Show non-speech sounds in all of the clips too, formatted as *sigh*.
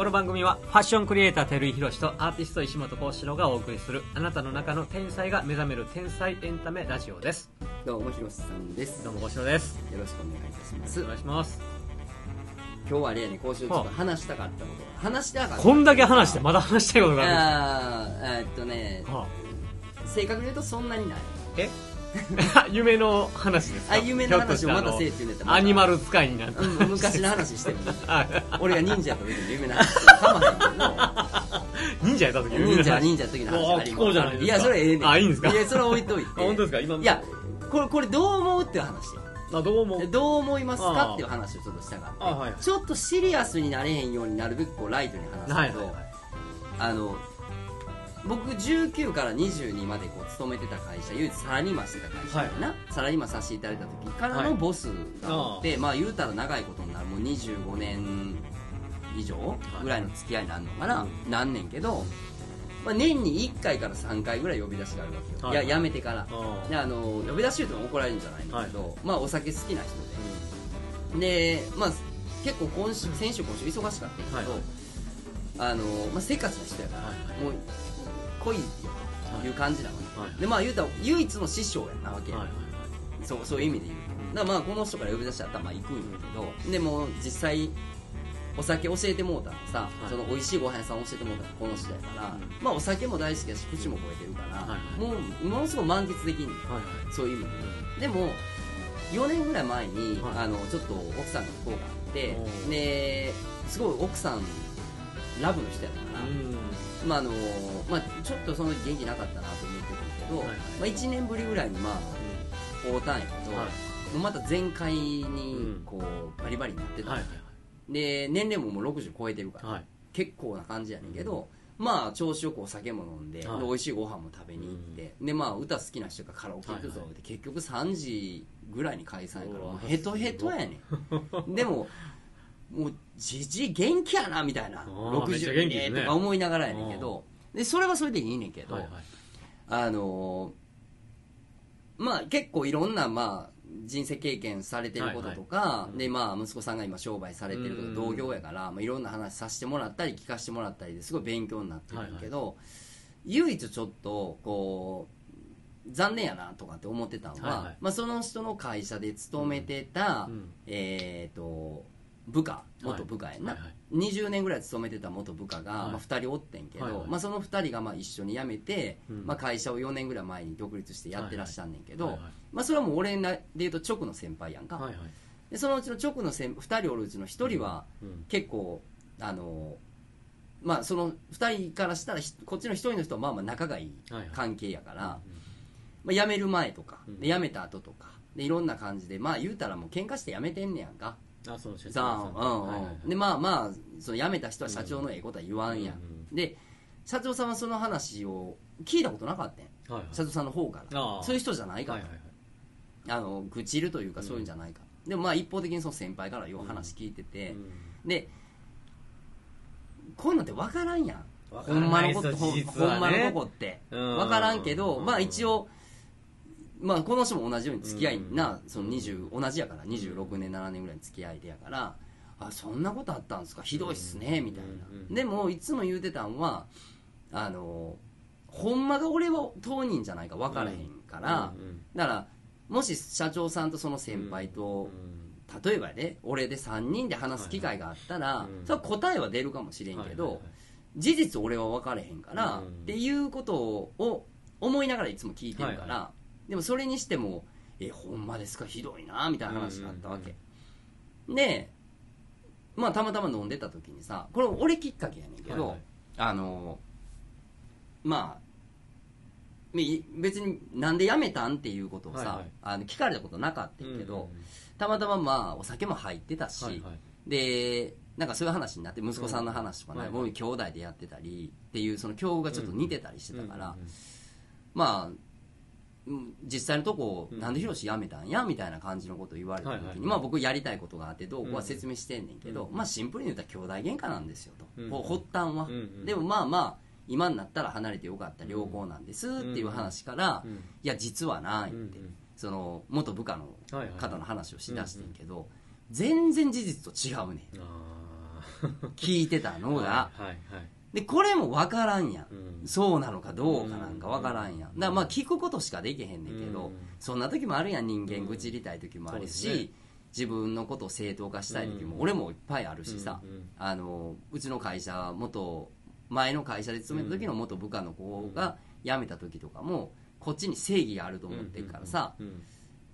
この番組はファッションクリエイター照井宏とアーティスト石本幸四郎がお送りするあなたの中の天才が目覚める天才エンタメラジオです。どうも広瀬さんです。どうも幸四郎です。よろしくお願いいたします。お願いします。今日はあれやねこうしようちょっと話したかったこと。話したかった。こんだけ話してまだ話したいことがあるあーえーっとねは正確に言うとそんなにない。え？*laughs* 夢の話ですか？あ夢の話をまたせえって言うんだったアニマル使いになった。うん昔の話してもいいあ俺が忍者やった時の夢の話。して忍者やった時夢の話。忍者忍者の時の話ありおー聞こうじゃないですか。いやそれええねん。あいいんですか？いやそれ置いといて。あ本当ですか？今いやこれこれどう思うっていう話。あどうもどう思いますかっていう話をちょっとしたかった。あはい。ちょっとシリアスになれへんようになるべくこうライトに話すけど、はいはいはい。あの僕19から22までこう勤めてた会社唯一サラリーマンしてた会社やな、サラリーマンさせていただいた時からはいのボスがおって、まあ言うたら長いことになるもう25年以上ぐらいの付き合いになるのかな、なんねんけど、まあ、年に1回から3回ぐらい呼び出しがあるわけよ、はい。い、ややめてから。あであの呼び出し言うても怒られるんじゃないんだけど、まあお酒好きな人で。でまあ結構今週先週今週忙しかったけど、はいはい。あのまあ、せっかちな人やから、はい。もう来いよという感じなの、はい。でまあ言うたら唯一の師匠やなわけや、はいはいそうそういう意味で言う。とだからまあこの人から呼び出しちゃったらまあ行くんやけどでも実際お酒教えてもうたのさ、い。その美味しいご飯屋さん教えてもうたのこの人やから、うん。まあお酒も大好きだし口も超えてるから、はいはい。もうものすごく満喫できんはいはい。そういう意味ででも4年ぐらい前に、はい。あのちょっと奥さんの不幸があってですごい奥さんラブの人やったかな、うん。まああのまあ、ちょっとその時元気なかったなと思ってるけど、はいはい。まあ、1年ぶりぐらいにまあ会うたんやけど、また全開にうん。こうバリバリになってた、はいで年齢ももう60超えてるから、はい。はい結構な感じやねんけど、まあ調子よくお酒も飲んで,、はい。で美味しいご飯も食べに行って、でまあ歌好きな人がカラオケ行くぞって、はいはい。結局3時ぐらいに解散やからもうヘトヘトやねん。*laughs* でももうじじい元気やなみたいな。ーめっちゃ60元気ですね。とか思いながらやねんけど。でそれはそれでいいねんけど、はいはい。あのーまあ結構いろんなまあ人生経験されてることとか、はいはい。でまあ息子さんが今商売されてることうん。同業やから、まあ、いろんな話させてもらったり聞かせてもらったりですごい勉強になってるけど、唯一ちょっとこう残念やなとかって思ってたのは、はいはい。まあ、その人の会社で勤めてた、うん。えっ、と部下元部下やな、はいはい。20年ぐらい勤めてた元部下が、はい。まあ、2人おってんけど、はいはい。まあ、その2人がまあ一緒に辞めて、うん。まあ、会社を4年ぐらい前に独立してやってらっしゃんねんけど、はいはい。まあ、それはもう俺で言うと直の先輩やんか、はいはい。でそのうちの直の先2人おるうちの1人はうん。結構あのまあその2人からしたらひこっちの1人の人はまあまあ仲がいいはいはい。関係やから、うんまあ、辞める前とか辞めた後とかでいろんな感じでまあ言うたらもう喧嘩して辞めてんねやんかあその社長さあ、うんうん。はいはいはい。でまあまあその辞めた人は社長のええことは言わんやん、うんで社長さんはその話を聞いたことなかったんはいはい。社長さんの方から。そういう人じゃないから、はいはいはい。あの愚痴るというかそういうんじゃないから、でもまあ一方的にその先輩からよう話聞いてて、でこういうのって分からんやん。ほんまのこと、ね。ほんまのとこって。うん。分からんけど、うんまあ一応まあこの人も同じように付き合いな、その20同じやから26年7年ぐらいの付き合いでやからあそんなことあったんですか？ひどいっすねみたいな、うんでもいつも言うてたんはあのほんまが俺は当人じゃないか分からへんから、だからもし社長さんとその先輩と、例えばね俺で3人で話す機会があったら、それは答えは出るかもしれんけど、事実俺は分かれへんから、うん。っていうことを思いながらいつも聞いてるから、はでもそれにしても「えほんまですか？ひどいな」みたいな話があったわけ、でまあたまたま飲んでた時にさこれ俺きっかけやねんけど、はいはい。あのまあみ別になんで辞めたんっていうことをさ、はいはい。あの聞かれたことなかったけど、たまたままあお酒も入ってたし、はいはい。でなんかそういう話になって息子さんの話とかね、うん僕兄弟でやってたりっていうその境遇がちょっと似てたりしてたから、まあうん実際のとこ、うん。なんでヒロシ辞めたんやみたいな感じのことを言われた時に、はいはいまあ僕やりたいことがあってどうこうは説明してん。ねんけど、まあシンプルに言ったら兄弟喧嘩なんですよと、う発端は、うんうん。でもまあまあ今になったら離れてよかった良好なんですっていう話から、うん。いや実はな言って、その元部下の方の話をしだしてんけど、全然事実と違うねん。あ聞いてたのが、はいはいでこれも分からんやん、うん。そうなのかどうかなんか分からんやん。だからまあ聞くことしかできへんねんけど、うん。そんな時もあるやん人間愚痴りたい時もあるし、そうですね。自分のことを正当化したい時も、うん。俺もいっぱいあるしさ、うんうんあのうちの会社元前の会社で勤めた時の元部下の子が辞めた時とかもこっちに正義があると思ってるからさ、うんうん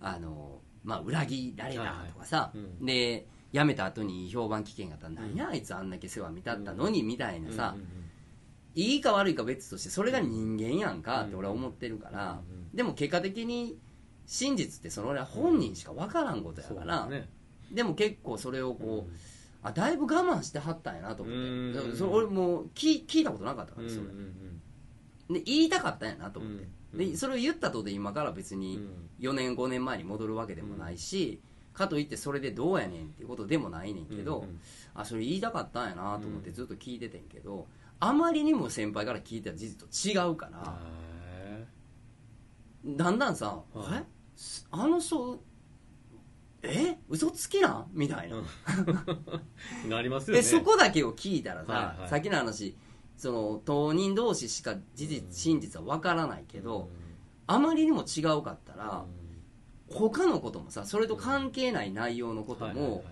あのまあ、裏切られたとかさ、で辞めた後に評判危険があったら何やあいつあんだけ世話見たったのにみたいなさ、うんうんいいか悪いか別としてそれが人間やんかって俺は思ってるから、うんでも結果的に真実ってその俺は本人しか分からんことやから、でも結構それをこう、あだいぶ我慢してはったんやなと思って、うんそれ俺もう聞聞いたことなかったからそれ、うんうんで言いたかったんやなと思って、うんでそれを言ったとで今から別にうん。4年5年前に戻るわけでもないし、かといってそれでどうやねんっていうことでもないねんけど、うんうんあそれ言いたかったんやなと思ってずっと聞いててんけど、あまりにも先輩から聞いた事実と違うから、へだんだんさ「はいえすあの人え？嘘つきなん?」みたいな、ー *laughs* なりますよね。でそこだけを聞いたらさ、はいはい。さっきの話その当人同士しか事実真実は分からないけど、あまりにも違うかったら、他のこともさそれと関係ない内容のことも、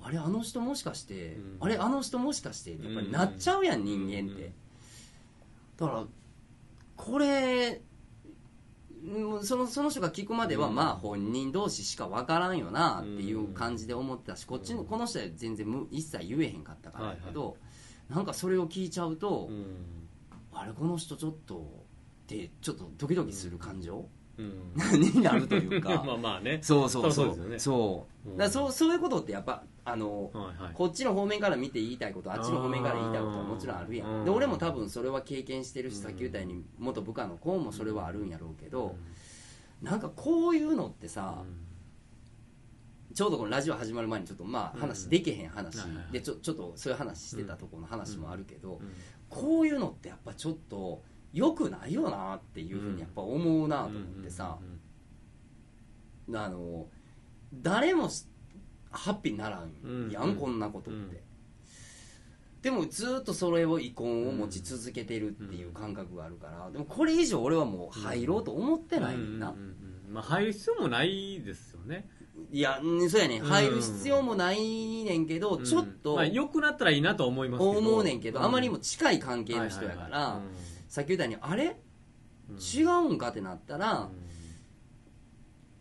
あれあの人もしかして、うん。あれあの人もしかしてってやっぱりなっちゃうやん、人間って、だからこれうんそのその人が聞くまでは、うん。まあ本人同士しか分からんよなっていう感じで思ってたしこっちのこの人は全然む一切言えへんかったからやけど、なんかそれを聞いちゃうと、うん。あれこの人ちょっとってちょっとドキドキする感情、うんになるというか。*laughs* まあまあね。そうそうそう。そうそう。そうそういうことってやっぱあの、はいはい。こっちの方面から見て言いたいことあっちの方面から言いたいことはもちろんあるやうん。んで俺も多分それは経験してるしさっき言ったように元部下の子もそれはあるんやろうけどなんかこういうのってさちょうどこのラジオ始まる前にちょっとまあ話できへん話。でちょちょっとそういう話してたところの話もあるけどうん。こういうのってやっぱちょっと良くないよなっていうふうにやっぱ思うなと思ってさ。あの誰もしハッピーにならんやん、うんこんなことって、うん。でもずっとそれを遺恨を持ち続けてるっていう感覚があるからでもこれ以上俺はもう入ろうと思ってないねんな、うんうんうん。まあ入る必要もないですよね。いやうんそうやねうん。入る必要もないねんけど、ちょっとまあ良くなったらいいなと思います思うねんけど、うあまりにも近い関係の人やから、はいはいはいさっき言ったようにあれ？うん。違うんかってなったら、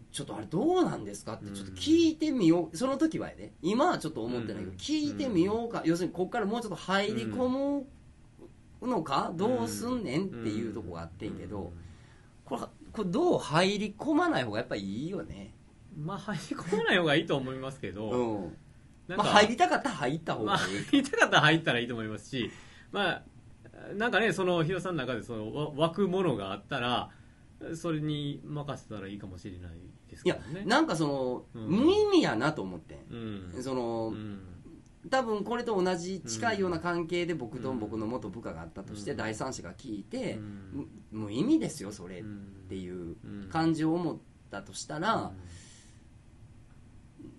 ちょっとあれどうなんですかってちょっと聞いてみよう、その時はやで今はちょっと思ってないけど、うん。聞いてみようか、要するにここからもうちょっと入り込むのか、どうすんねんっていうとこがあってんけど、これこれどう入り込まない方がやっぱいいよね。まあ入り込まない方がいいと思いますけど、うん。まあ、入りたかったら入った方まあがいい、入りたかったら入ったらいいと思いますしまあなんかねそのヒロさんの中でそのわ湧くものがあったらそれに任せたらいいかもしれないですいやけどね。なんかその、うん。無意味やなと思ってん。うん。その、うん。多分これと同じ近いような関係で僕とうん。僕の元部下があったとして、うん。第三者が聞いて、うん。む無意味ですよそれっうん。ていううん感じを思ったとしたら、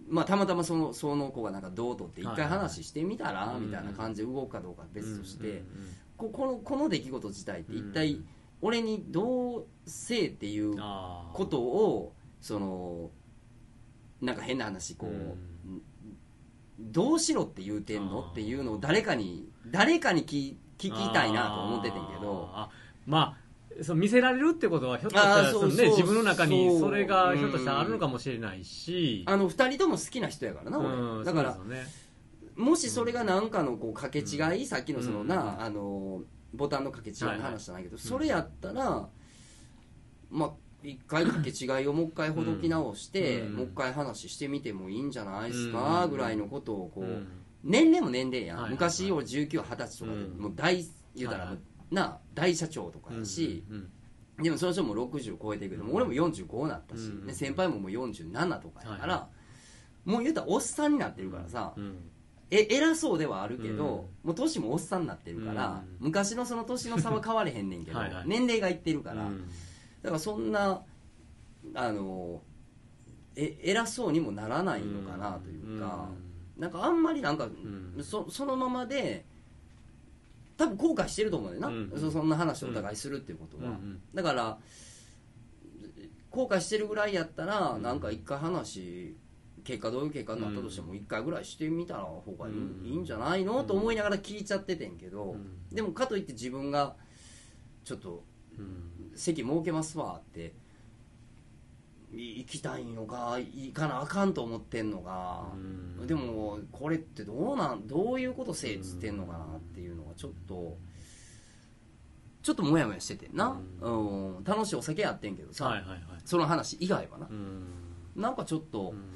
まあ、たまたまそのその子がなんかどうとって一回話してみたら、みたいな感じで動くかどうかは別として、うんうんここのこの出来事自体って一う体ん。俺にどうせえっていうことをそのなんか変な話こう、うん。どうしろって言うてんのっていうのを誰かに誰かに聞聞きたいなと思っててんけど。まあそう見せられるってことはひょっとしたらそのね、自分の中にそれがひょっとしたらあるのかもしれないし、あの2人とも好きな人やからなうん俺だからねもしそれが何かのこう掛け違い、さっきのそのな、うん。あのボタンの掛け違いの話じゃないけど、い。それやったら、まあ一回掛け違いをもう一回ほどき直して、うん。もう一回話してみてもいいんじゃないですか、うん。ぐらいのことをこう、うん。年齢も年齢やん、昔俺19、20歳とかで、うん。もう大言うたら、な大社長とかやし、うんでもその人も60超えてるけど、俺も45になったし、先輩ももう47とかやから、はもう言うたらおっさんになってるからさ、うんえ偉そうではあるけど、うん。もう年もおっさんになってるから、うん。昔のその年の差は変われへんねんけどはいはい。年齢がいってるから、うん。だからそんなあのえ偉そうにもならないのかなというか、なんかあんまりなんか、ん。そそのままで多分後悔してると思うよな、うん。そそんな話をお互いするっていうことは、うん。うん。だから後悔してるぐらいやったら、うん。なんか一回話結果どういう結果になったとしても一回ぐらいしてみたら方がいい,、うんいいんじゃないのと思いながら聞いちゃっててんけど、うん。でもかといって自分がちょっとうん。席設けますわってい行きたいのか行かなあかんと思ってんのか、うん。でもこれってどうなんどういうことせえっつってんのかなっていうのがちょっとちょっとモヤモヤしててんな、うん。楽しいお酒やってんけどさ、はいはいはい。その話以外はな。う、ん。なんかちょっと、うん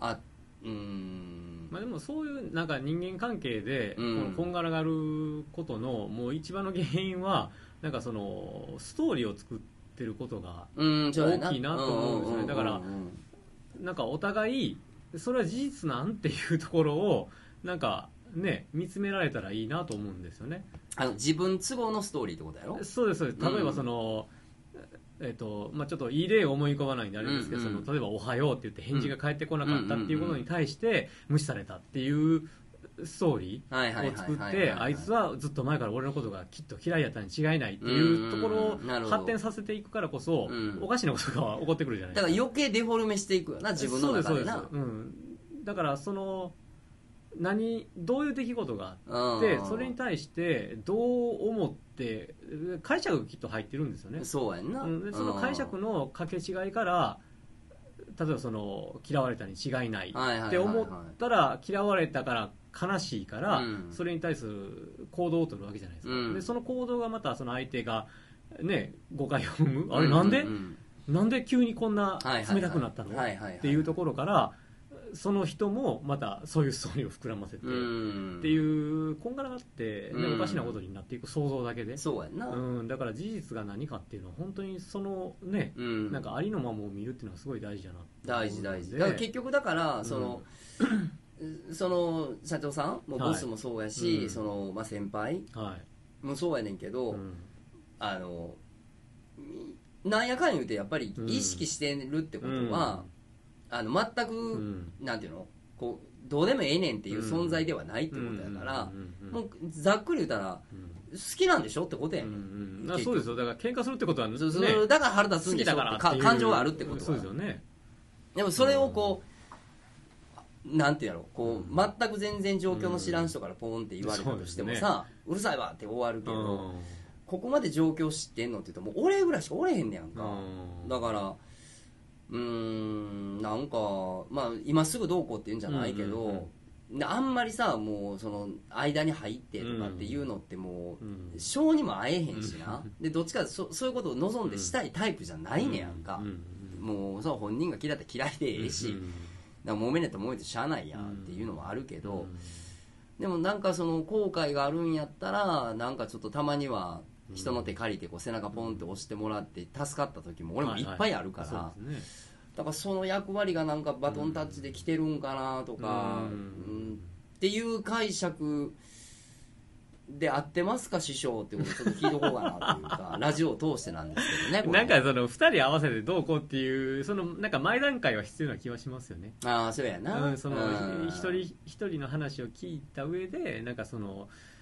あうーん。まあ、でもそういうなんか人間関係でこうん。のこんがらがることのもう一番の原因はなんかそのストーリーを作ってることが大きいなと思うんですよね。だからなんかお互いそれは事実なんっていうところをなんかね見つめられたらいいなと思うんですよね。あの自分都合のストーリーってことやろ？そうですそうです。例えばその、えっとまあ、ちょっといい例を思い浮かばないんであれですけど、うんうん。その例えば「おはよう」って言って返事が返ってこなかったっていうことに対して無視されたっていうストーリーを作っはいてあいつはずっと前から俺のことがきっと嫌いやったに違いないっていうところを発展させていくからこそ、うん。おかしなことが起こってくるじゃないだですか。から余計デフォルメしていくよな自分の中でな。そうですそうです、うん、だからその何どういう出来事があってうん。それに対してどう思って解釈がきっと入ってるんですよね、そうやんな、うん、でその解釈の掛け違いから例えばその嫌われたに違いないって思ったら嫌われたから悲しいから、うん。それに対する行動を取るわけじゃないですか、うん。でその行動がまたその相手がね誤解を生む。あれなんで、うん。なんで？急にこんな冷たくなったの、っていうところからその人もまたそういうストーリーを膨らませて、うん。っていうこんがらがって、ねうん。おかしなことになっていく想像だけで、そうやんな、うん、だから事実が何かっていうのは本当にそのね、うん。なんかありのままを見るっていうのはすごい大事だな大事大事。でだから結局だからその、*clears throat* その社長さんもはい。ボスもそうやし、うん。そのまあ、先輩はい、もそうやねんけど、うん。あのなんやかん言うてやっぱりうん意識してるってことは、あの全く、うん。なんていうの？こうどうでもええねんっていう存在ではないってことやから、うんうんうんもうざっくり言ったらうん。好きなんでしょってことやうん。ねん、うん。あそうですよ。だから喧嘩するってことはね。そうそうだから腹立つんでしょ？か感情があるってこと。はそうですよね。でもそれをこう、なんていうやろ？こう、うん。全く全然状況の知らん人からポーンって言われたとしてもさ、うるさいわって終わるけど、うん。ここまで状況知ってんのって言うともう俺ぐらいしかおれへんねやんか、うん。だからうーんなんかまあ今すぐどうこうって言うんじゃないけど、うんうんあんまりさもうその間に入ってとかっていうのってもう、うん。性にも合えへんしな、でどっちかそそういうことを望んでしたいタイプじゃないねやんか、うんもうそう本人が嫌いだったら嫌いでええし、うんだから揉めねえと揉めてしゃあないやんっていうのもあるけど、うん。でもなんかその後悔があるんやったらなんかちょっとたまには人の手借りてこう背中ポンって押してもらって助かった時も俺もいっぱいあるから、はいはいね。だからその役割がなんかバトンタッチで来てるんかなとか、うん。うん。っていう解釈で合ってますか師匠ってことをちょっと聞いとこうかなというか *laughs* ラジオを通してなんですけどねなんかその2人合わせてどうこうっていうそのなんか前段階は必要な気はしますよね。ああそうやな、うん、そのうん。一人一人の話を聞いた上でなんかそのえー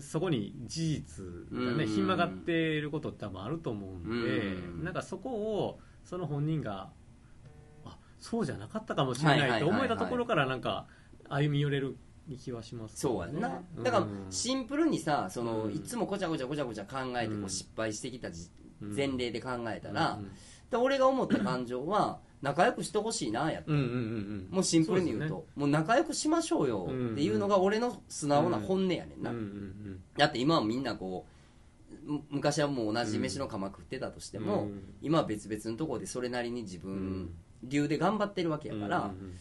そこに事実がねうん。ひん曲がっていることって多分あると思うんでうん。なんかそこをその本人があそうじゃなかったかもしれないと思えたところからなんか歩み寄れる気はしますそうやんな。うんだからシンプルにさその、うん。いつもごちゃごちゃごちゃごちゃ考えてこう失敗してきた前例で考えたら、俺が思った感情は仲良くしてほしいなやったうんうんうんうん。もうシンプルに言うと。そもう仲良くしましょうよっていうのが俺の素直な本音やねんな、うんうんうん。だって今はみんなこうむ昔はもう同じ飯の釜食ってたとしても、うん。今は別々のところでそれなりに自分流で頑張ってるわけやから、うんうん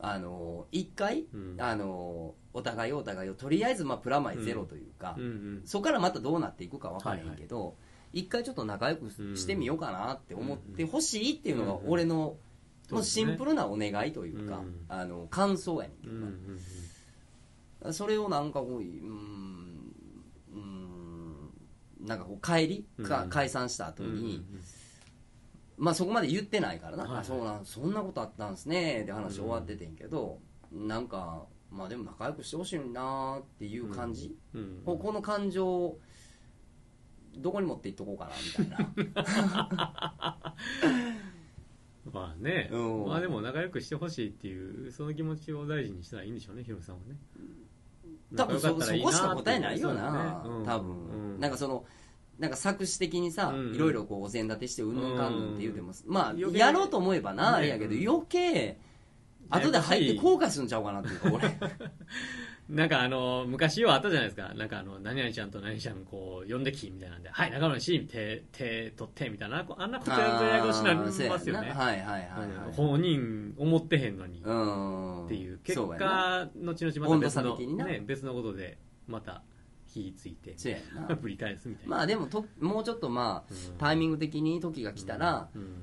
あの一回、うん。あのお互いお互いをとりあえずまあプラマイゼロというか、うんうんそこからまたどうなっていくか分からへんけど、一回ちょっと仲良くしてみようかなって思ってほしいっていうのが俺の、シンプルなお願いというか、うん。あの感想やねんけどそれをなんかこううーんうーんなんかこう帰り、かうん。解散した後に、まあそこまで言ってないからな、あそうなんそんなことあったんですねって話終わっててんけど、なんかまあでも仲良くしてほしいなっていう感じ、うこの感情をどこに持っていっとこうかなみたいな。*laughs* まあね、うん。まあでも仲良くしてほしいっていうその気持ちを大事にしたらいいんでしょうねヒロミさんはね。多分そそこしか答えないよな、だね。うん多分、うん。なんかそのなんか作詞的にさ、うん。いろいろこうお膳立てしてうんぬんかんぬんって言うても、まあ余計やろうと思えばな、ねあれやけどうん。余計後で入って後悔するんちゃうかなっていうか俺 *laughs* なんかあの昔はあったじゃないですか。なんかあの何々ちゃんと何々ちゃんこう呼んできみたいなんではい中村氏手手取ってみたいな。あんなこちらのややこしなりますよね。なはいはいはいはい、本人思ってへんのに。うん。っていう結果後々また別の,、ね、別のことでまた火ついてり返 *laughs* すみたいな、まあでもともうちょっとまあうん。タイミング的に時が来たら、うん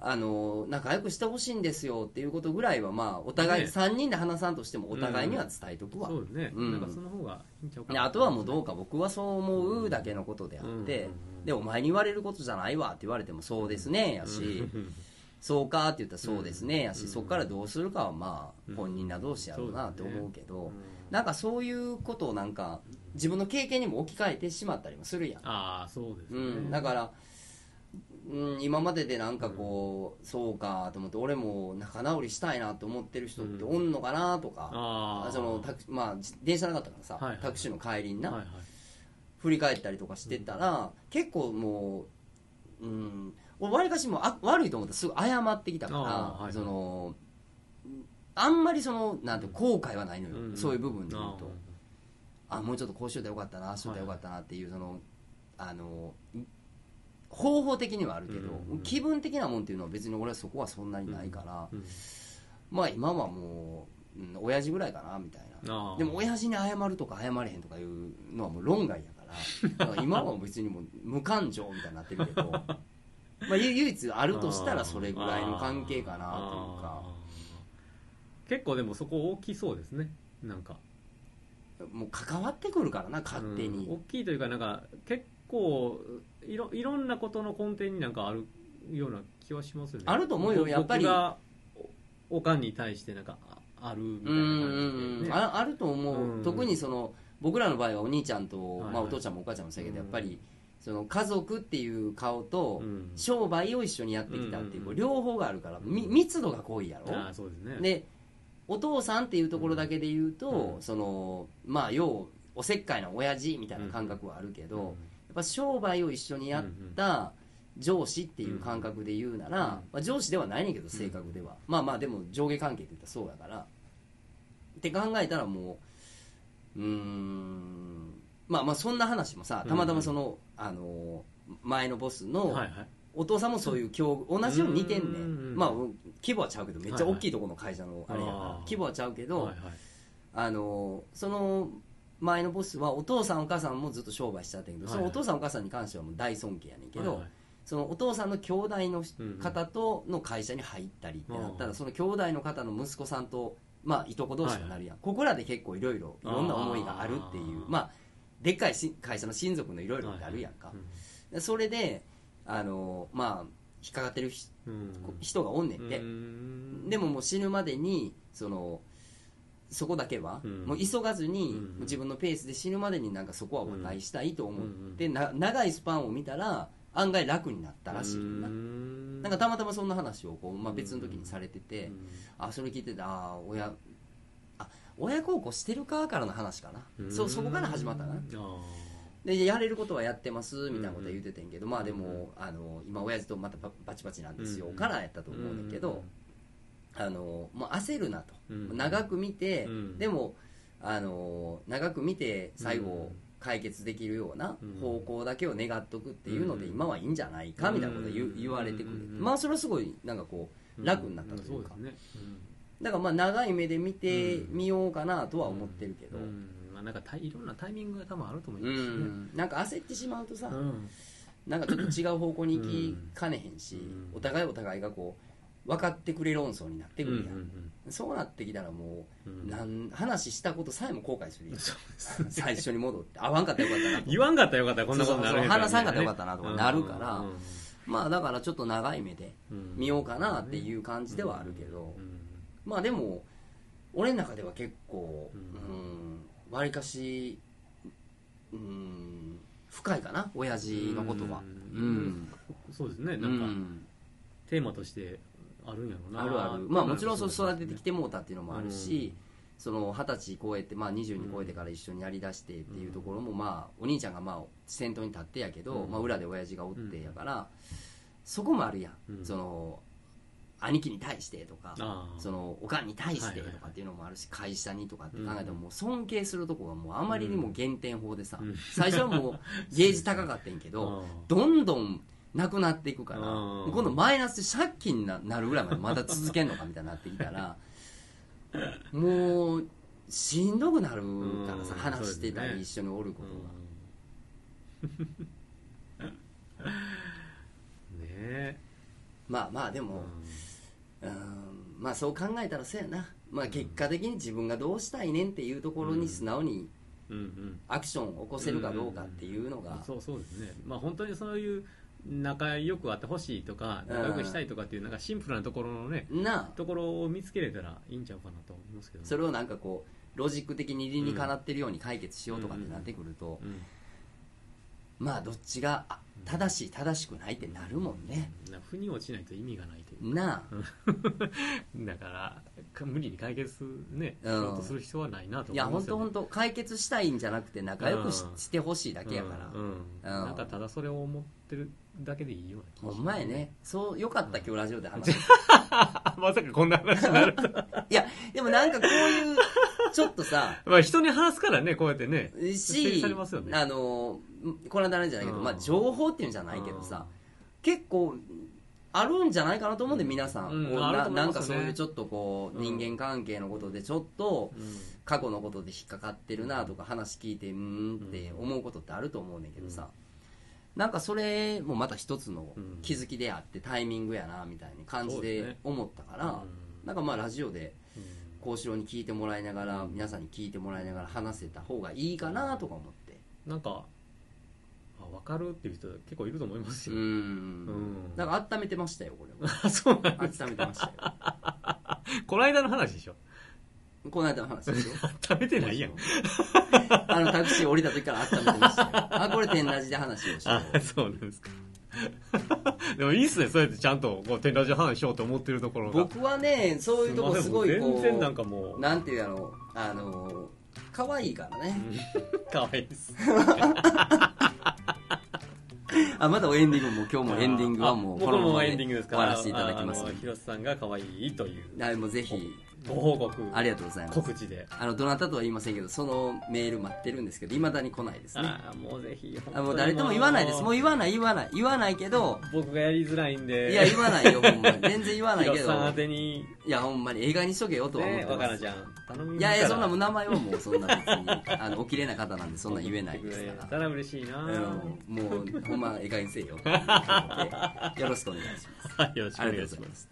あの仲良くしてほしいんですよっていうことぐらいはまあお互いね3人で話さんとしてもお互いには伝えとくわ、そうですね、うん。なんかその方がいいんちゃうかでなあとはもうどうか僕はそう思うだけのことであって、うん。でお前に言われることじゃないわって言われてもそうですねやし、うん。そうかって言ったらそうですねやし、うん。そこからどうするかはまあうん本人ら同士やろうなってそうですね思うけど、うん。なんかそういうことをなんか自分の経験にも置き換えてしまったりもするやん、ああそうですね、うん、だから、うん、今まででなんかこう、そうかと思って俺も仲直りしたいなと思ってる人っておんのかなとか、ああそのタクまあ、じ電車なかったからさ、はいはい。タクシーの帰りにな、はいはい。振り返ったりとかしてたら、結構もう、うん、俺わりかしもうあ悪いと思ったらすぐ謝ってきたから、あーはいそのあんまりそのなんて後悔はないのよ、うんそういう部分で言うあとあもうちょっとこうしといたらよかったなああしといたらよかったなっていうそのあの方法的にはあるけど、うん気分的なもんっていうのは別に俺はそこはそんなにないから、うんまあ今はもう、うん、親父ぐらいかなみたいな。でも親父に謝るとか謝れへんとかいうのはもう論外やから *laughs* だから今は別にもう無感情みたいになってるけど *laughs* まあゆ唯一あるとしたらそれぐらいの関係かなというか。結構でもそこ大きそうですね。なんか。もう関わってくるからな勝手に、うん。大きいというかなんか結構いろいろんなことの根底になんかあるような気はしますよね。あると思うよ。ぼやっぱり。僕がおおかんに対してなんかああるみたいな感じで、ね、うんああると思う、うん特にその僕らの場合はお兄ちゃんと、まあ、お父ちゃんもお母ちゃんもそうやけど、うん。やっぱりその家族っていう顔とうん。商売を一緒にやってきたっていう,、両方があるからみ密度が濃いやろ、ああそうですね。でお父さんっていうところだけで言うと、うん。そのまあ要おせっかいな親父みたいな感覚はあるけど、やっぱ商売を一緒にやった上司っていう感覚で言うなら、まあ、上司ではないねんけど性格では、まあまあでも上下関係って言ったらそうやから。って考えたらもううーんまあまあそんな話もさたまたまその、あの前のボスの、お父さんもそういう境遇同じように似てんねうんんまあ規模はちゃうけどめっちゃ大きいところの会社のあれやから、規模はちゃうけど、あのその前のボスはお父さんお母さんもずっと商売しちゃってんけど、はいはい。そのお父さんお母さんに関してはもう大尊敬やねんけど、はいはい。そのお父さんの兄弟の方との会社に入ったりってなったら、うんその兄弟の方の息子さんと、まあ、いとこ同士になるやん、ここらで結構いろいろいろんな思いがあるっていうまあでっかいし会社の親族のいろいろってあるやんか、でそれであのまあ引っかかってるひうん。人がおんねんて、うん。でももう死ぬまでにそのそこだけは、うん。もう急がずに、うん。自分のペースで死ぬまでになんかそこは和解したいと思って、うんな長いスパンを見たら案外楽になったらしい。な、うん。なんかたまたまそんな話をこう、まあ、別の時にされてて、うん。あそれ聞いててああ親あ親孝行してるかからの話かな、うん。そうそこから始まったな。あでやれることはやってますみたいなことは言っててんけど、まあでもあの今親父とまたババチバチなんですよ、うんからやったと思うねんだけど、あのもう焦るなと、うん。長く見て、うん。でもあの長く見て最後うん。解決できるようなうん。方向だけを願っとくっていうのでうん。今はいいんじゃないかみたいなことを言,、うん。言われてくれて、うん。まあそれはすごいなんかこう楽になったというか、だからまあ長い目で見てみようかなとは思ってるけど、まあなんかたいろんなタイミングが多分あると思いうんますしねなんか焦ってしまうとさ、うん。なんかちょっと違う方向に行きかねへんし、うん。お互いお互いがこう分かってくれ論争になってくるやん、うんうんそうなってきたらもう、うん。なん話したことさえも後悔する最初に戻って。会わんかったらよかったなと。言わんかったらよかったこんなことになる話さんかったらよかったななとかなるから。うん。まあだからちょっと長い目でうん。見ようかなっていう感じではあるけど、うん。まあでも俺の中では結構ううんわり、かしうん深いかな親父のことは。ううん。ん、そうですねうなんかん。テーマとしてあるんやろうな。あるある。まあもちろんそう育ててきてもうたっていうのもあるし、その二十歳超えて、まあ、22超えてから一緒にやりだしてっていうところも、まあ、お兄ちゃんがまあ先頭に立ってやけど、うん。まあ、裏で親父がおってやから、そこもあるやん、うん。その兄貴に対してとかそのおかんに対してとかっていうのもあるし会社にとかって考えたらうん。もう尊敬するとこがもうあまりにも減点法でさ、うん最初はもうゲージ高かったんやけど、*laughs* うん。どんどんなくなっていくから、うん。今度マイナスで借金にななるぐらいまでまだ続けんのかみたいになってきたら *laughs* もうしんどくなるからさ、うん。話してたり一緒におることが、うん。*laughs* ねえ。まあまあでも、うん。まあそう考えたらそうやな、まあ、結果的に自分がどうしたいねんっていうところに素直にうん。うんアクションを起こせるかどうかっていうのが、そうそうですね。まあ本当にそういう仲良くあってほしいとかうん。仲良くしたいとかっていうなんかシンプルなところのねなあ。ところを見つけれたらいいんちゃうかなと思いますけどね。それをなんかこうロジック的に理にかなってるように解決しようとかってなってくると、うんまあどっちがあ正しい正しくないってなるもんね。な腑に落ちないと意味がないというなあ。*laughs* だからか無理に解決ねしうん。ようとする必要はないなといや思いますよ、ね、本当本当解決したいんじゃなくて仲良くし,、うん。してほしいだけやから、うん。うん。なんかただそれを思ってるだけでいいような気がほんまやね。そうよかった今日ラジオで話して *laughs* まさかこんな話になると *laughs* いやでもなんかこういうちょっとさ *laughs* まあ人に話すからねこうやってね。整理し、されますよね。あのこの間なんじゃないけど、うん。まあ、情報っていうんじゃないけどさ、結構あるんじゃないかなと思うんで皆さん、うんこうなあると思いますね。なんかそういうちょっとこううん。人間関係のことでちょっとうん。過去のことで引っかかってるなとか話聞いてうーんって思うことってあると思うねんけどさ、なんかそれもまた一つのうん。気づきであってタイミングやなみたいな感じで思ったから、うん。なんかまあラジオでうん。幸四郎に聞いてもらいながら皆さんに聞いてもらいながら話せた方がいいかなとか思って。なんかあ分かるっていう人結構いると思いますうよ、んん。なんか温めてましたよこれ *laughs* そうなんです温めてましたよ。*laughs* この間の話でしょこの間の話ですよ *laughs* 食べてないやん。あのタクシー降りた時から温めてましたよあこれ天ラジで話をしよあうそうなんですか。*laughs* でもいいっすね。そうやってちゃんとこう天ラジオ話しようと思ってるところが。僕はねそういうとこすごいこう全然なんかもう。なんていうやろあの可愛いからね。*laughs* かわいいです。あまだエンディングも今日もエンディングはもうこのままでエンディングですか。ら終わらせていただきます広瀬さんが可愛いという。はいもうぜひご報告ありがとうございます。告知で。あのどなたとは言いませんけどそのメール待ってるんですけどいまだに来ないですね。ああもうぜひ。あもう誰とも言わないです。*laughs* もう言わない言わない言わないけど僕がやりづらいんで。いや言わないよほんまに。全然言わないけど。いやほんまに映画にしとけよとは思ってます。ねいやいやそん。な名前はもうそんな別にあのお綺麗な方なんでそんな言えないですから。たら嬉しいな。うんもうほんまええ加減にせえよ。*laughs* よろしくお願いします。はいよろしくお願いします